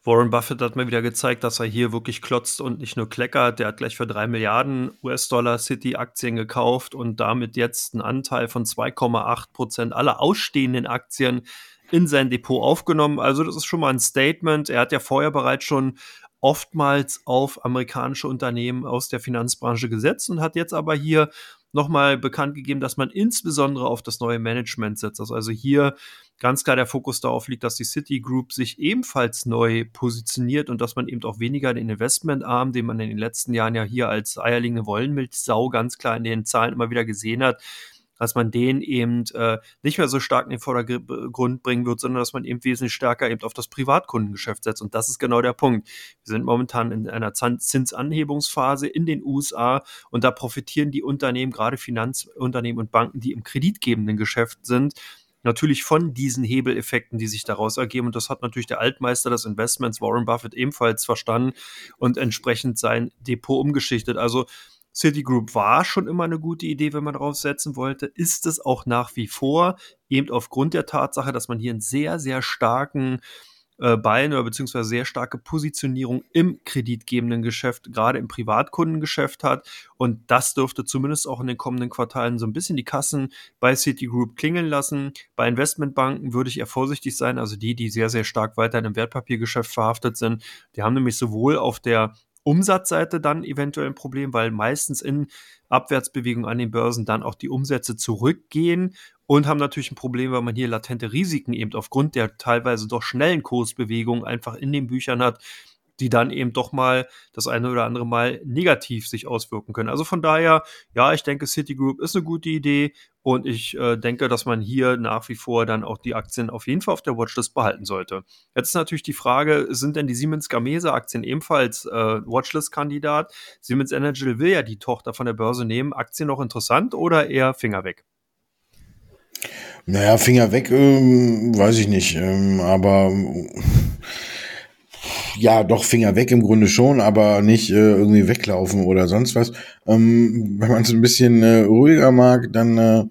[SPEAKER 2] Warren Buffett hat mal wieder gezeigt, dass er hier wirklich klotzt und nicht nur kleckert. Der hat gleich für drei Milliarden US-Dollar City-Aktien gekauft und damit jetzt einen Anteil von 2,8 Prozent aller ausstehenden Aktien in sein Depot aufgenommen. Also das ist schon mal ein Statement. Er hat ja vorher bereits schon oftmals auf amerikanische Unternehmen aus der Finanzbranche gesetzt und hat jetzt aber hier nochmal bekannt gegeben, dass man insbesondere auf das neue Management setzt. Also hier ganz klar der Fokus darauf liegt, dass die Citigroup sich ebenfalls neu positioniert und dass man eben auch weniger den Investmentarm, den man in den letzten Jahren ja hier als eierlegende Wollenmilchsau ganz klar in den Zahlen immer wieder gesehen hat, dass man den eben äh, nicht mehr so stark in den Vordergrund bringen wird, sondern dass man eben wesentlich stärker eben auf das Privatkundengeschäft setzt. Und das ist genau der Punkt. Wir sind momentan in einer Zinsanhebungsphase in den USA und da profitieren die Unternehmen, gerade Finanzunternehmen und Banken, die im kreditgebenden Geschäft sind, natürlich von diesen Hebeleffekten, die sich daraus ergeben. Und das hat natürlich der Altmeister des Investments, Warren Buffett, ebenfalls verstanden und entsprechend sein Depot umgeschichtet. Also Citigroup war schon immer eine gute Idee, wenn man darauf setzen wollte, ist es auch nach wie vor, eben aufgrund der Tatsache, dass man hier einen sehr, sehr starken äh, Bein oder beziehungsweise sehr starke Positionierung im kreditgebenden Geschäft, gerade im Privatkundengeschäft hat. Und das dürfte zumindest auch in den kommenden Quartalen so ein bisschen die Kassen bei Citigroup klingeln lassen. Bei Investmentbanken würde ich eher vorsichtig sein, also die, die sehr, sehr stark weiter in dem Wertpapiergeschäft verhaftet sind. Die haben nämlich sowohl auf der Umsatzseite dann eventuell ein Problem, weil meistens in Abwärtsbewegungen an den Börsen dann auch die Umsätze zurückgehen und haben natürlich ein Problem, weil man hier latente Risiken eben aufgrund der teilweise doch schnellen Kursbewegungen einfach in den Büchern hat, die dann eben doch mal das eine oder andere Mal negativ sich auswirken können. Also von daher, ja, ich denke, Citigroup ist eine gute Idee und ich äh, denke, dass man hier nach wie vor dann auch die Aktien auf jeden Fall auf der Watchlist behalten sollte. Jetzt ist natürlich die Frage, sind denn die Siemens Gamesa Aktien ebenfalls äh, Watchlist-Kandidat? Siemens Energy will ja die Tochter von der Börse nehmen. Aktien noch interessant oder eher Finger weg?
[SPEAKER 1] Naja, Finger weg, ähm, weiß ich nicht. Ähm, aber ja, doch Finger weg im Grunde schon, aber nicht äh, irgendwie weglaufen oder sonst was. Ähm, wenn man es ein bisschen äh, ruhiger mag, dann äh,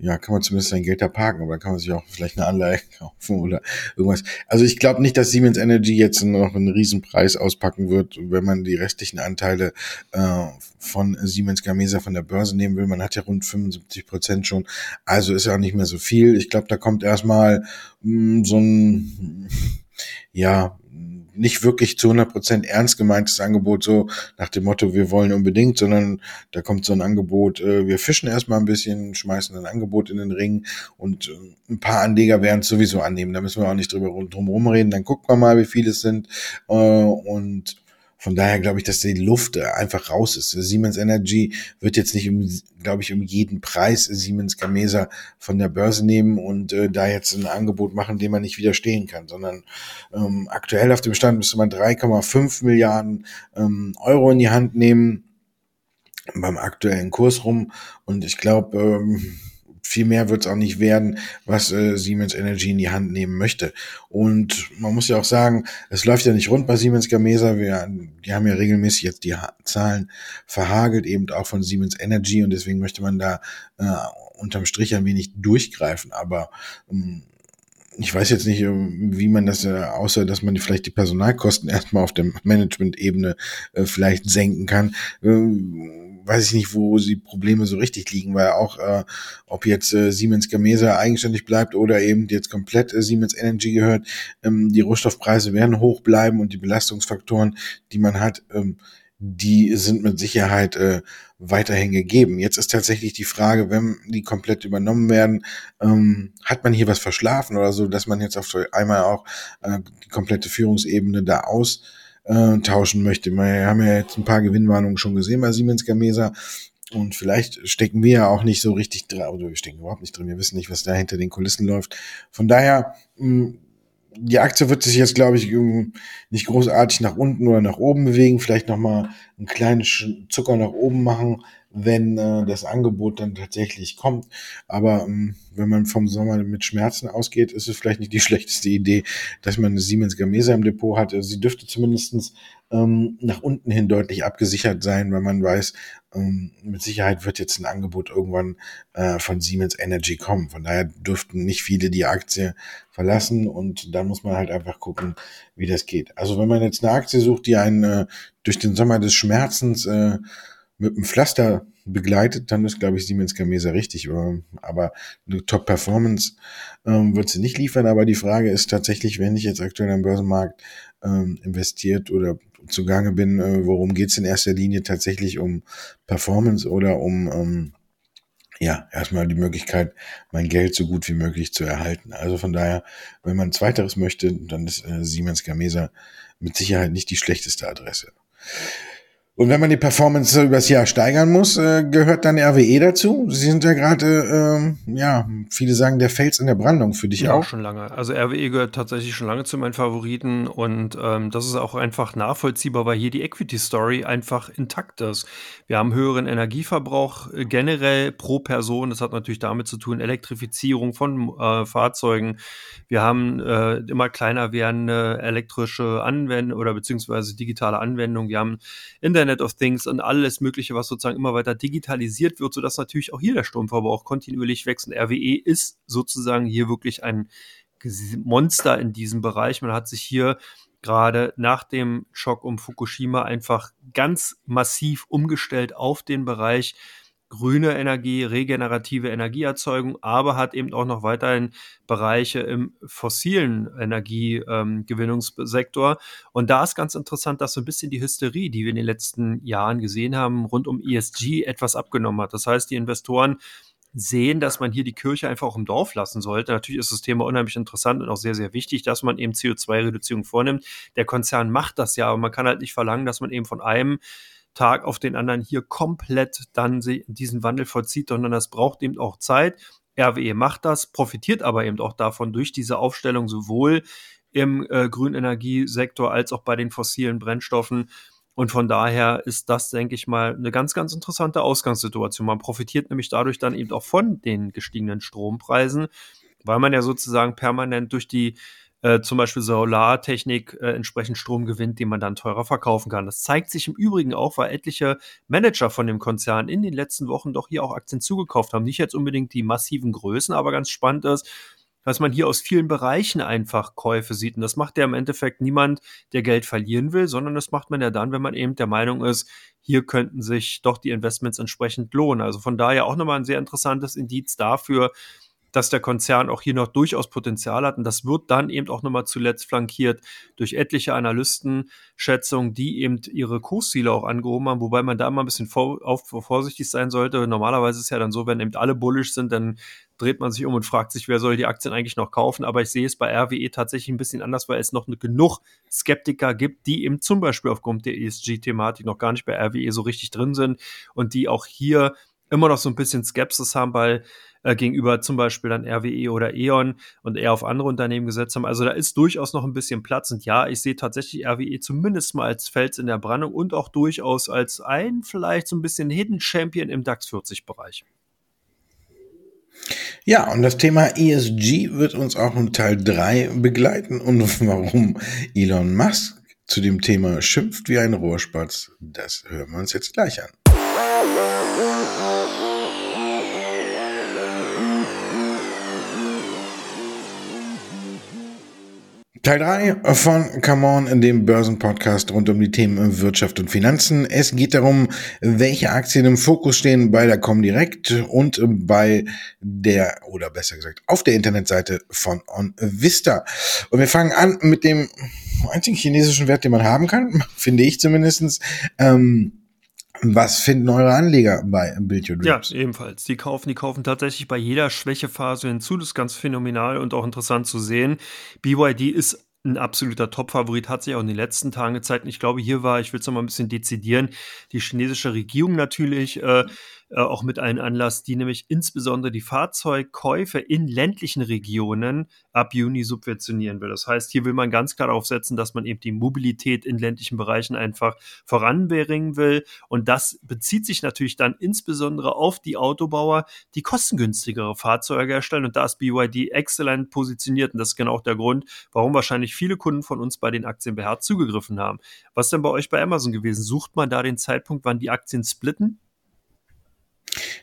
[SPEAKER 1] ja, kann man zumindest sein Geld da parken, aber dann kann man sich auch vielleicht eine Anleihe kaufen oder irgendwas. Also ich glaube nicht, dass Siemens Energy jetzt noch einen Riesenpreis auspacken wird, wenn man die restlichen Anteile äh, von Siemens Gamesa von der Börse nehmen will. Man hat ja rund 75 Prozent schon, also ist ja auch nicht mehr so viel. Ich glaube, da kommt erstmal mh, mm, so ein ja, nicht wirklich zu 100 Prozent ernst gemeintes Angebot, so nach dem Motto, wir wollen unbedingt, sondern da kommt so ein Angebot, äh, wir fischen erstmal ein bisschen, schmeißen ein Angebot in den Ring und äh, ein paar Anleger werden es sowieso annehmen. Da müssen wir auch nicht drüber drum rumreden. Dann gucken wir mal, wie viele es sind äh, und von daher glaube ich, dass die Luft äh, einfach raus ist. Siemens Energy wird jetzt nicht, um, glaube ich, um jeden Preis Siemens Gamesa von der Börse nehmen und äh, da jetzt ein Angebot machen, dem man nicht widerstehen kann, sondern ähm, aktuell auf dem Stand müsste man 3,5 Milliarden ähm, Euro in die Hand nehmen beim aktuellen Kurs rum. Und ich glaube, ähm, viel mehr wird es auch nicht werden, was äh, Siemens Energy in die Hand nehmen möchte. Und man muss ja auch sagen, es läuft ja nicht rund bei Siemens Gamesa. Wir, die haben ja regelmäßig jetzt die Zahlen verhagelt, eben auch von Siemens Energy. Und deswegen möchte man da äh, unterm Strich ein wenig durchgreifen. Aber ähm, ich weiß jetzt nicht, wie man das, äh, außer dass man vielleicht die Personalkosten erstmal auf der Management-Ebene äh, vielleicht senken kann. Äh, weiß ich nicht, wo die Probleme so richtig liegen, weil auch, äh, ob jetzt äh, Siemens Gamesa eigenständig bleibt oder eben jetzt komplett äh, Siemens Energy gehört, ähm, die Rohstoffpreise werden hoch bleiben und die Belastungsfaktoren, die man hat, ähm, die sind mit Sicherheit äh, weiterhin gegeben. Jetzt ist tatsächlich die Frage, wenn die komplett übernommen werden, ähm, hat man hier was verschlafen oder so, dass man jetzt auf einmal auch äh, die komplette Führungsebene da aus äh, tauschen möchte. Wir haben ja jetzt ein paar Gewinnwarnungen schon gesehen bei Siemens Gamesa. Und vielleicht stecken wir ja auch nicht so richtig drin, oder wir stecken überhaupt nicht drin. Wir wissen nicht, was da hinter den Kulissen läuft. Von daher, mh, die Aktie wird sich jetzt, glaube ich, nicht großartig nach unten oder nach oben bewegen. Vielleicht nochmal einen kleinen Zucker nach oben machen, wenn äh, das Angebot dann tatsächlich kommt. Aber ähm, wenn man vom Sommer mit Schmerzen ausgeht, ist es vielleicht nicht die schlechteste Idee, dass man eine Siemens Gamesa im Depot hat. Also sie dürfte zumindestens ähm, nach unten hin deutlich abgesichert sein, weil man weiß, ähm, mit Sicherheit wird jetzt ein Angebot irgendwann äh, von Siemens Energy kommen. Von daher dürften nicht viele die Aktie verlassen und dann muss man halt einfach gucken, wie das geht. Also wenn man jetzt eine Aktie sucht, die einen äh, durch den Sommer des Schmerzens äh, mit einem Pflaster begleitet, dann ist, glaube ich, Siemens Gamesa richtig. Aber eine Top-Performance ähm, wird sie nicht liefern. Aber die Frage ist tatsächlich, wenn ich jetzt aktuell am Börsenmarkt ähm, investiert oder zugange bin, äh, worum geht es in erster Linie tatsächlich um Performance oder um ähm, ja, erstmal die Möglichkeit, mein Geld so gut wie möglich zu erhalten. Also von daher, wenn man zweiteres möchte, dann ist äh, Siemens Gamesa mit Sicherheit nicht die schlechteste Adresse. Und wenn man die Performance übers Jahr steigern muss, äh, gehört dann RWE dazu. Sie sind ja gerade, äh, ja, viele sagen, der Fels in der Brandung für dich
[SPEAKER 2] ja,
[SPEAKER 1] auch.
[SPEAKER 2] schon lange. Also RWE gehört tatsächlich schon lange zu meinen Favoriten und ähm, das ist auch einfach nachvollziehbar, weil hier die Equity-Story einfach intakt ist. Wir haben höheren Energieverbrauch äh, generell pro Person. Das hat natürlich damit zu tun, Elektrifizierung von äh, Fahrzeugen. Wir haben äh, immer kleiner werdende elektrische Anwendungen oder beziehungsweise digitale Anwendungen. Wir haben Internet Internet of Things und alles Mögliche, was sozusagen immer weiter digitalisiert wird, sodass natürlich auch hier der Stromverbrauch kontinuierlich wächst. Und RWE ist sozusagen hier wirklich ein Monster in diesem Bereich. Man hat sich hier gerade nach dem Schock um Fukushima einfach ganz massiv umgestellt auf den Bereich grüne Energie, regenerative Energieerzeugung, aber hat eben auch noch weiterhin Bereiche im fossilen Energiegewinnungssektor. Ähm, und da ist ganz interessant, dass so ein bisschen die Hysterie, die wir in den letzten Jahren gesehen haben, rund um ESG etwas abgenommen hat. Das heißt, die Investoren sehen, dass man hier die Kirche einfach auch im Dorf lassen sollte. Natürlich ist das Thema unheimlich interessant und auch sehr, sehr wichtig, dass man eben CO2-Reduzierung vornimmt. Der Konzern macht das ja, aber man kann halt nicht verlangen, dass man eben von einem Tag auf den anderen hier komplett dann diesen Wandel vollzieht, sondern das braucht eben auch Zeit. RWE macht das, profitiert aber eben auch davon durch diese Aufstellung sowohl im äh, grünen Energiesektor als auch bei den fossilen Brennstoffen. Und von daher ist das, denke ich mal, eine ganz, ganz interessante Ausgangssituation. Man profitiert nämlich dadurch dann eben auch von den gestiegenen Strompreisen, weil man ja sozusagen permanent durch die äh, zum Beispiel Solartechnik äh, entsprechend Strom gewinnt, den man dann teurer verkaufen kann. Das zeigt sich im Übrigen auch, weil etliche Manager von dem Konzern in den letzten Wochen doch hier auch Aktien zugekauft haben. Nicht jetzt unbedingt die massiven Größen, aber ganz spannend ist, dass man hier aus vielen Bereichen einfach Käufe sieht. Und das macht ja im Endeffekt niemand, der Geld verlieren will, sondern das macht man ja dann, wenn man eben der Meinung ist, hier könnten sich doch die Investments entsprechend lohnen. Also von daher auch nochmal ein sehr interessantes Indiz dafür, dass der Konzern auch hier noch durchaus Potenzial hat. Und das wird dann eben auch nochmal zuletzt flankiert durch etliche Analystenschätzungen, die eben ihre Kursziele auch angehoben haben, wobei man da immer ein bisschen vor, auf, vorsichtig sein sollte. Normalerweise ist es ja dann so, wenn eben alle bullish sind, dann dreht man sich um und fragt sich, wer soll die Aktien eigentlich noch kaufen. Aber ich sehe es bei RWE tatsächlich ein bisschen anders, weil es noch genug Skeptiker gibt, die eben zum Beispiel aufgrund der ESG-Thematik noch gar nicht bei RWE so richtig drin sind und die auch hier immer noch so ein bisschen Skepsis haben, weil äh, gegenüber zum Beispiel dann RWE oder E.ON und eher auf andere Unternehmen gesetzt haben. Also da ist durchaus noch ein bisschen Platz. Und ja, ich sehe tatsächlich RWE zumindest mal als Fels in der Brandung und auch durchaus als ein vielleicht so ein bisschen Hidden Champion im DAX 40 Bereich.
[SPEAKER 1] Ja, und das Thema ESG wird uns auch in Teil 3 begleiten und warum Elon Musk zu dem Thema schimpft wie ein Rohrspatz, das hören wir uns jetzt gleich an. Teil 3 von Come On, dem Börsenpodcast rund um die Themen Wirtschaft und Finanzen. Es geht darum, welche Aktien im Fokus stehen bei der Comdirect und bei der, oder besser gesagt, auf der Internetseite von OnVista. Und wir fangen an mit dem einzigen chinesischen Wert, den man haben kann, finde ich zumindestens. Ähm, was finden eure Anleger bei Build Your
[SPEAKER 2] Dreams? Ja, ebenfalls. Die kaufen, die kaufen tatsächlich bei jeder Schwächephase hinzu. Das ist ganz phänomenal und auch interessant zu sehen. BYD ist ein absoluter Top-Favorit, hat sich auch in den letzten Tagen gezeigt. Und ich glaube, hier war, ich will es noch mal ein bisschen dezidieren, die chinesische Regierung natürlich äh, äh, auch mit einem Anlass, die nämlich insbesondere die Fahrzeugkäufe in ländlichen Regionen ab Juni subventionieren will. Das heißt, hier will man ganz klar darauf setzen, dass man eben die Mobilität in ländlichen Bereichen einfach voranbringen will. Und das bezieht sich natürlich dann insbesondere auf die Autobauer, die kostengünstigere Fahrzeuge erstellen. Und da ist BYD exzellent positioniert. Und das ist genau auch der Grund, warum wahrscheinlich viele Kunden von uns bei den Aktien beherzt zugegriffen haben. Was denn bei euch bei Amazon gewesen? Sucht man da den Zeitpunkt, wann die Aktien splitten?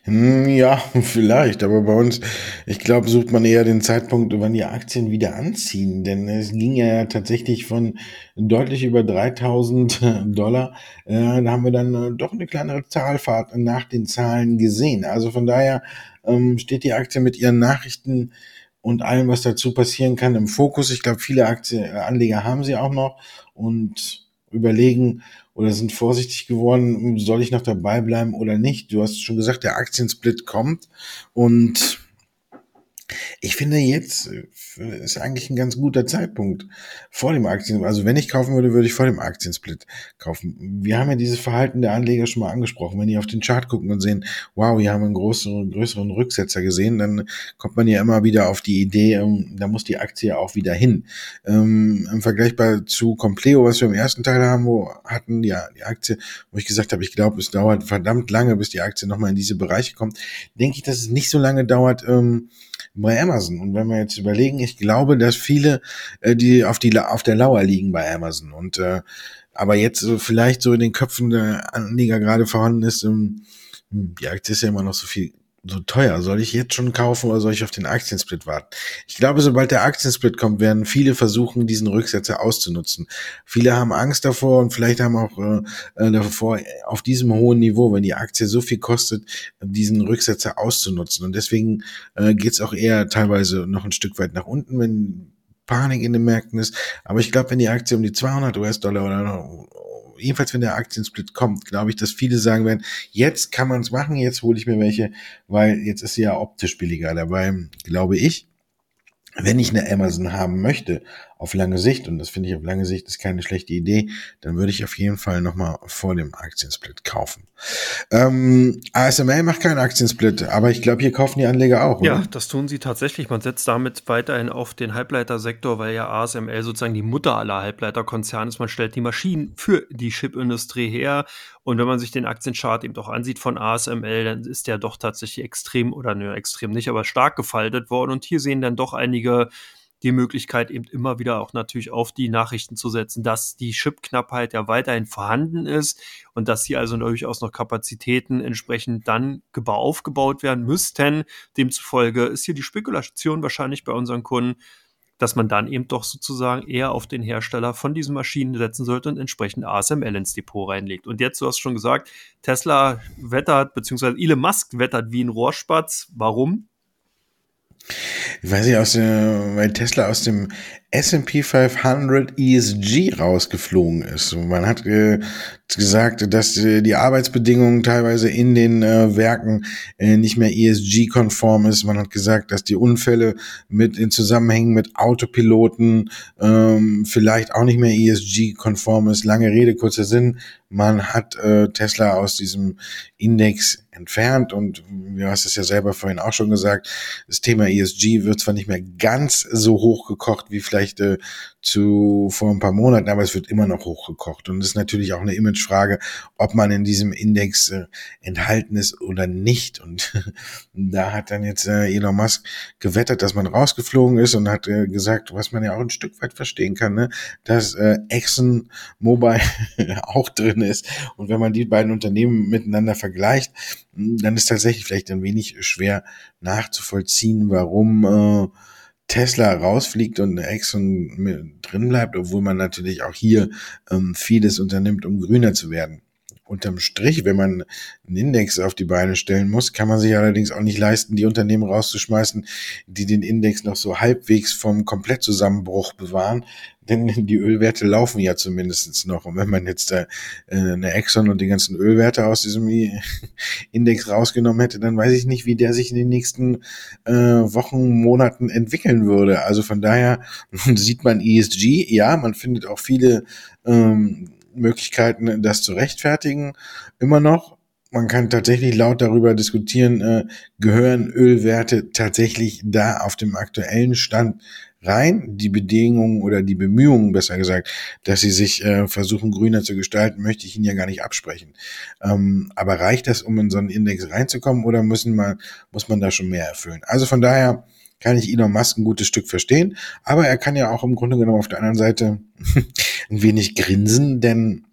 [SPEAKER 1] Hm, ja, vielleicht, aber bei uns, ich glaube, sucht man eher den Zeitpunkt, wann die Aktien wieder anziehen, denn es ging ja tatsächlich von deutlich über 3000 Dollar, äh, da haben wir dann äh, doch eine kleinere Zahlfahrt nach den Zahlen gesehen. Also von daher ähm, steht die Aktie mit ihren Nachrichten und allem, was dazu passieren kann, im Fokus. Ich glaube, viele Aktienanleger haben sie auch noch und überlegen, oder sind vorsichtig geworden, soll ich noch dabei bleiben oder nicht? Du hast schon gesagt, der Aktiensplit kommt und ich finde jetzt äh, ist eigentlich ein ganz guter Zeitpunkt vor dem Aktien. Also wenn ich kaufen würde, würde ich vor dem Aktiensplit kaufen. Wir haben ja dieses Verhalten der Anleger schon mal angesprochen. Wenn die auf den Chart gucken und sehen, wow, wir haben einen größeren, größeren Rücksetzer gesehen, dann kommt man ja immer wieder auf die Idee, ähm, da muss die Aktie auch wieder hin. Ähm, Im Vergleich zu Compleo, was wir im ersten Teil haben, wo hatten ja die Aktie, wo ich gesagt habe, ich glaube, es dauert verdammt lange, bis die Aktie nochmal in diese Bereiche kommt, denke ich, dass es nicht so lange dauert, ähm, bei Amazon. Und wenn wir jetzt überlegen, ich glaube, dass viele, äh, die auf die auf der Lauer liegen bei Amazon und äh, aber jetzt so vielleicht so in den Köpfen der Anleger gerade vorhanden ist, ähm, hm, die Aktie ist ja immer noch so viel so teuer. Soll ich jetzt schon kaufen oder soll ich auf den Aktiensplit warten? Ich glaube, sobald der Aktiensplit kommt, werden viele versuchen, diesen Rücksetzer auszunutzen. Viele haben Angst davor und vielleicht haben auch äh, äh davor, auf diesem hohen Niveau, wenn die Aktie so viel kostet, diesen Rücksetzer auszunutzen. Und deswegen äh, geht es auch eher teilweise noch ein Stück weit nach unten, wenn Panik in den Märkten ist. Aber ich glaube, wenn die Aktie um die 200 US-Dollar oder jedenfalls wenn der Aktiensplit kommt, glaube ich, dass viele sagen werden, jetzt kann man es machen, jetzt hole ich mir welche, weil jetzt ist sie ja optisch billiger. Dabei, glaube ich wenn ich eine Amazon haben möchte, auf lange Sicht, und das finde ich auf lange Sicht ist keine schlechte Idee, dann würde ich auf jeden Fall nochmal vor dem Aktiensplit kaufen. Ähm, ASML macht keinen Aktiensplit, aber ich glaube, hier kaufen die Anleger auch.
[SPEAKER 2] Oder? Ja, das tun sie tatsächlich. Man setzt damit weiterhin auf den Halbleitersektor, weil ja ASML sozusagen die Mutter aller Halbleiterkonzerne ist. Man stellt die Maschinen für die Chipindustrie her. Und wenn man sich den Aktienchart eben doch ansieht von ASML, dann ist der doch tatsächlich extrem oder nö, extrem nicht, aber stark gefaltet worden. Und hier sehen dann doch einige die Möglichkeit eben immer wieder auch natürlich auf die Nachrichten zu setzen, dass die Chipknappheit ja weiterhin vorhanden ist und dass hier also durchaus noch Kapazitäten entsprechend dann aufgebaut werden müssten. Demzufolge ist hier die Spekulation wahrscheinlich bei unseren Kunden, dass man dann eben doch sozusagen eher auf den Hersteller von diesen Maschinen setzen sollte und entsprechend ASML ins Depot reinlegt. Und jetzt, du hast schon gesagt, Tesla wettert, beziehungsweise Elon Musk wettert wie ein Rohrspatz. Warum?
[SPEAKER 1] Ich weiß nicht, aus dem, weil Tesla aus dem S&P 500 ESG rausgeflogen ist. Man hat äh, gesagt, dass äh, die Arbeitsbedingungen teilweise in den äh, Werken äh, nicht mehr ESG-konform ist. Man hat gesagt, dass die Unfälle mit in Zusammenhängen mit Autopiloten ähm, vielleicht auch nicht mehr ESG-konform ist. Lange Rede, kurzer Sinn. Man hat äh, Tesla aus diesem Index entfernt und du hast es ja selber vorhin auch schon gesagt, das Thema ESG wird zwar nicht mehr ganz so hoch gekocht wie vielleicht äh, zu vor ein paar Monaten, aber es wird immer noch hochgekocht. Und es ist natürlich auch eine Imagefrage, ob man in diesem Index äh, enthalten ist oder nicht. Und da hat dann jetzt äh, Elon Musk gewettert, dass man rausgeflogen ist und hat äh, gesagt, was man ja auch ein Stück weit verstehen kann, ne, dass äh, Exxon Mobile auch drin ist. Und wenn man die beiden Unternehmen miteinander vergleicht, dann ist tatsächlich vielleicht ein wenig schwer nachzuvollziehen, warum äh, Tesla rausfliegt und Exxon drin bleibt, obwohl man natürlich auch hier ähm, vieles unternimmt, um grüner zu werden. Unterm Strich, wenn man einen Index auf die Beine stellen muss, kann man sich allerdings auch nicht leisten, die Unternehmen rauszuschmeißen, die den Index noch so halbwegs vom Komplettzusammenbruch bewahren. Denn die Ölwerte laufen ja zumindestens noch. Und wenn man jetzt da äh, eine Exxon und die ganzen Ölwerte aus diesem Index rausgenommen hätte, dann weiß ich nicht, wie der sich in den nächsten äh, Wochen, Monaten entwickeln würde. Also von daher sieht man ESG, ja, man findet auch viele ähm, Möglichkeiten, das zu rechtfertigen, immer noch. Man kann tatsächlich laut darüber diskutieren, äh, gehören Ölwerte tatsächlich da auf dem aktuellen Stand rein. Die Bedingungen oder die Bemühungen, besser gesagt, dass sie sich äh, versuchen, grüner zu gestalten, möchte ich Ihnen ja gar nicht absprechen. Ähm, aber reicht das, um in so einen Index reinzukommen oder müssen man, muss man da schon mehr erfüllen? Also von daher kann ich Elon Musk ein gutes Stück verstehen, aber er kann ja auch im Grunde genommen auf der anderen Seite ein wenig grinsen, denn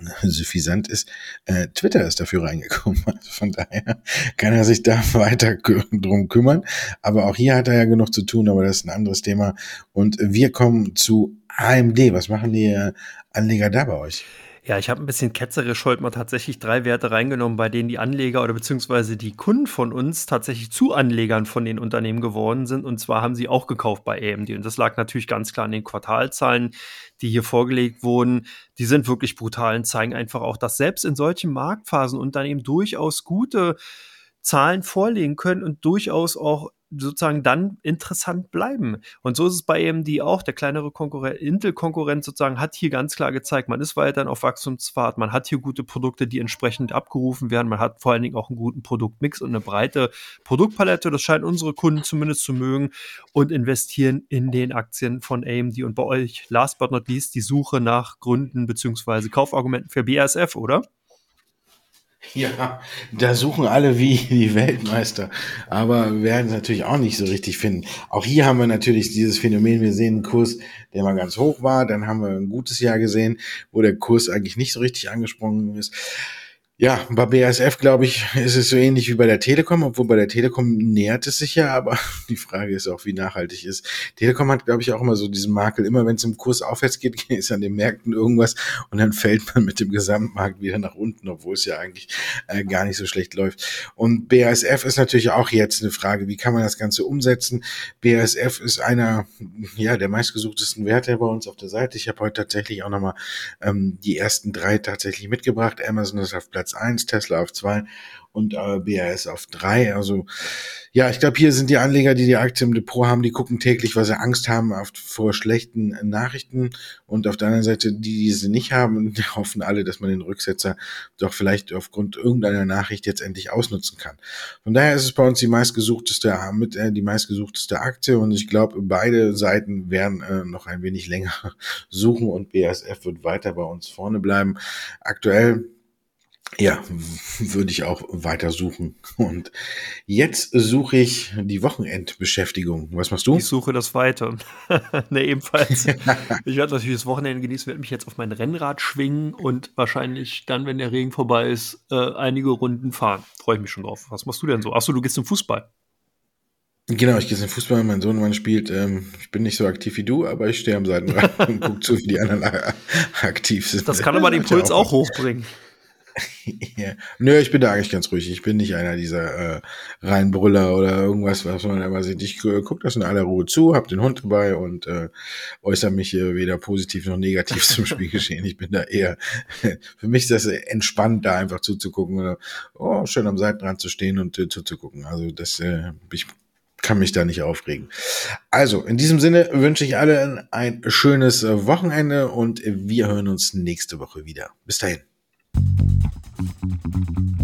[SPEAKER 1] suffisant ist, äh, Twitter ist dafür reingekommen. Also von daher kann er sich da weiter drum kümmern. Aber auch hier hat er ja genug zu tun, aber das ist ein anderes Thema. Und wir kommen zu AMD. Was machen die äh, Anleger da bei euch?
[SPEAKER 2] Ja, ich habe ein bisschen ketzerisch heute mal tatsächlich drei Werte reingenommen, bei denen die Anleger oder beziehungsweise die Kunden von uns tatsächlich zu Anlegern von den Unternehmen geworden sind. Und zwar haben sie auch gekauft bei AMD. Und das lag natürlich ganz klar an den Quartalzahlen, die hier vorgelegt wurden. Die sind wirklich brutal und zeigen einfach auch, dass selbst in solchen Marktphasen Unternehmen durchaus gute Zahlen vorlegen können und durchaus auch sozusagen dann interessant bleiben. Und so ist es bei AMD auch. Der kleinere Konkurrent, Intel-Konkurrent sozusagen hat hier ganz klar gezeigt, man ist weiterhin auf Wachstumsfahrt, man hat hier gute Produkte, die entsprechend abgerufen werden, man hat vor allen Dingen auch einen guten Produktmix und eine breite Produktpalette. Das scheinen unsere Kunden zumindest zu mögen und investieren in den Aktien von AMD. Und bei euch, last but not least, die Suche nach Gründen bzw. Kaufargumenten für BASF, oder?
[SPEAKER 1] Ja, da suchen alle wie die Weltmeister, aber werden es natürlich auch nicht so richtig finden. Auch hier haben wir natürlich dieses Phänomen, wir sehen einen Kurs, der mal ganz hoch war, dann haben wir ein gutes Jahr gesehen, wo der Kurs eigentlich nicht so richtig angesprungen ist. Ja, bei BASF, glaube ich, ist es so ähnlich wie bei der Telekom, obwohl bei der Telekom nähert es sich ja, aber die Frage ist auch, wie nachhaltig ist. Telekom hat, glaube ich, auch immer so diesen Makel. Immer wenn es im Kurs aufwärts geht, ist an den Märkten irgendwas und dann fällt man mit dem Gesamtmarkt wieder nach unten, obwohl es ja eigentlich äh, gar nicht so schlecht läuft. Und BASF ist natürlich auch jetzt eine Frage, wie kann man das Ganze umsetzen? BASF ist einer, ja, der meistgesuchtesten Werte bei uns auf der Seite. Ich habe heute tatsächlich auch nochmal ähm, die ersten drei tatsächlich mitgebracht. Amazon ist auf Platz Platz 1, Tesla auf 2 und äh, BAS auf 3. Also ja, ich glaube, hier sind die Anleger, die die Aktie im Depot haben, die gucken täglich, weil sie Angst haben auf, vor schlechten Nachrichten und auf der anderen Seite die, die sie nicht haben, hoffen alle, dass man den Rücksetzer doch vielleicht aufgrund irgendeiner Nachricht jetzt endlich ausnutzen kann. Von daher ist es bei uns die meistgesuchteste mit äh, die meistgesuchteste Aktie und ich glaube, beide Seiten werden äh, noch ein wenig länger suchen und BASF wird weiter bei uns vorne bleiben. Aktuell ja, würde ich auch weiter suchen. Und jetzt suche ich die Wochenendbeschäftigung. Was machst du?
[SPEAKER 2] Ich suche das weiter. ne, ebenfalls. ich werde natürlich das Wochenende genießen, werde mich jetzt auf mein Rennrad schwingen und wahrscheinlich dann, wenn der Regen vorbei ist, äh, einige Runden fahren. Freue ich mich schon drauf. Was machst du denn so? Achso, du gehst zum Fußball.
[SPEAKER 1] Genau, ich gehe zum Fußball. Mein Sohn Mann spielt. Ähm, ich bin nicht so aktiv wie du, aber ich stehe am Seitenrand und gucke zu, wie die anderen aktiv sind.
[SPEAKER 2] Das kann aber den Puls auch hochbringen
[SPEAKER 1] ja. Nö, ich bin da eigentlich ganz ruhig. Ich bin nicht einer dieser äh, Reinbrüller oder irgendwas, was man immer sieht. Ich äh, gucke das in aller Ruhe zu, hab den Hund dabei und äh, äußere mich äh, weder positiv noch negativ zum Spielgeschehen. Ich bin da eher, für mich ist das entspannt, da einfach zuzugucken oder oh, schön am Seitenrand zu stehen und äh, zuzugucken. Also das, äh, ich kann mich da nicht aufregen. Also, in diesem Sinne wünsche ich allen ein schönes Wochenende und wir hören uns nächste Woche wieder. Bis dahin. Thank you.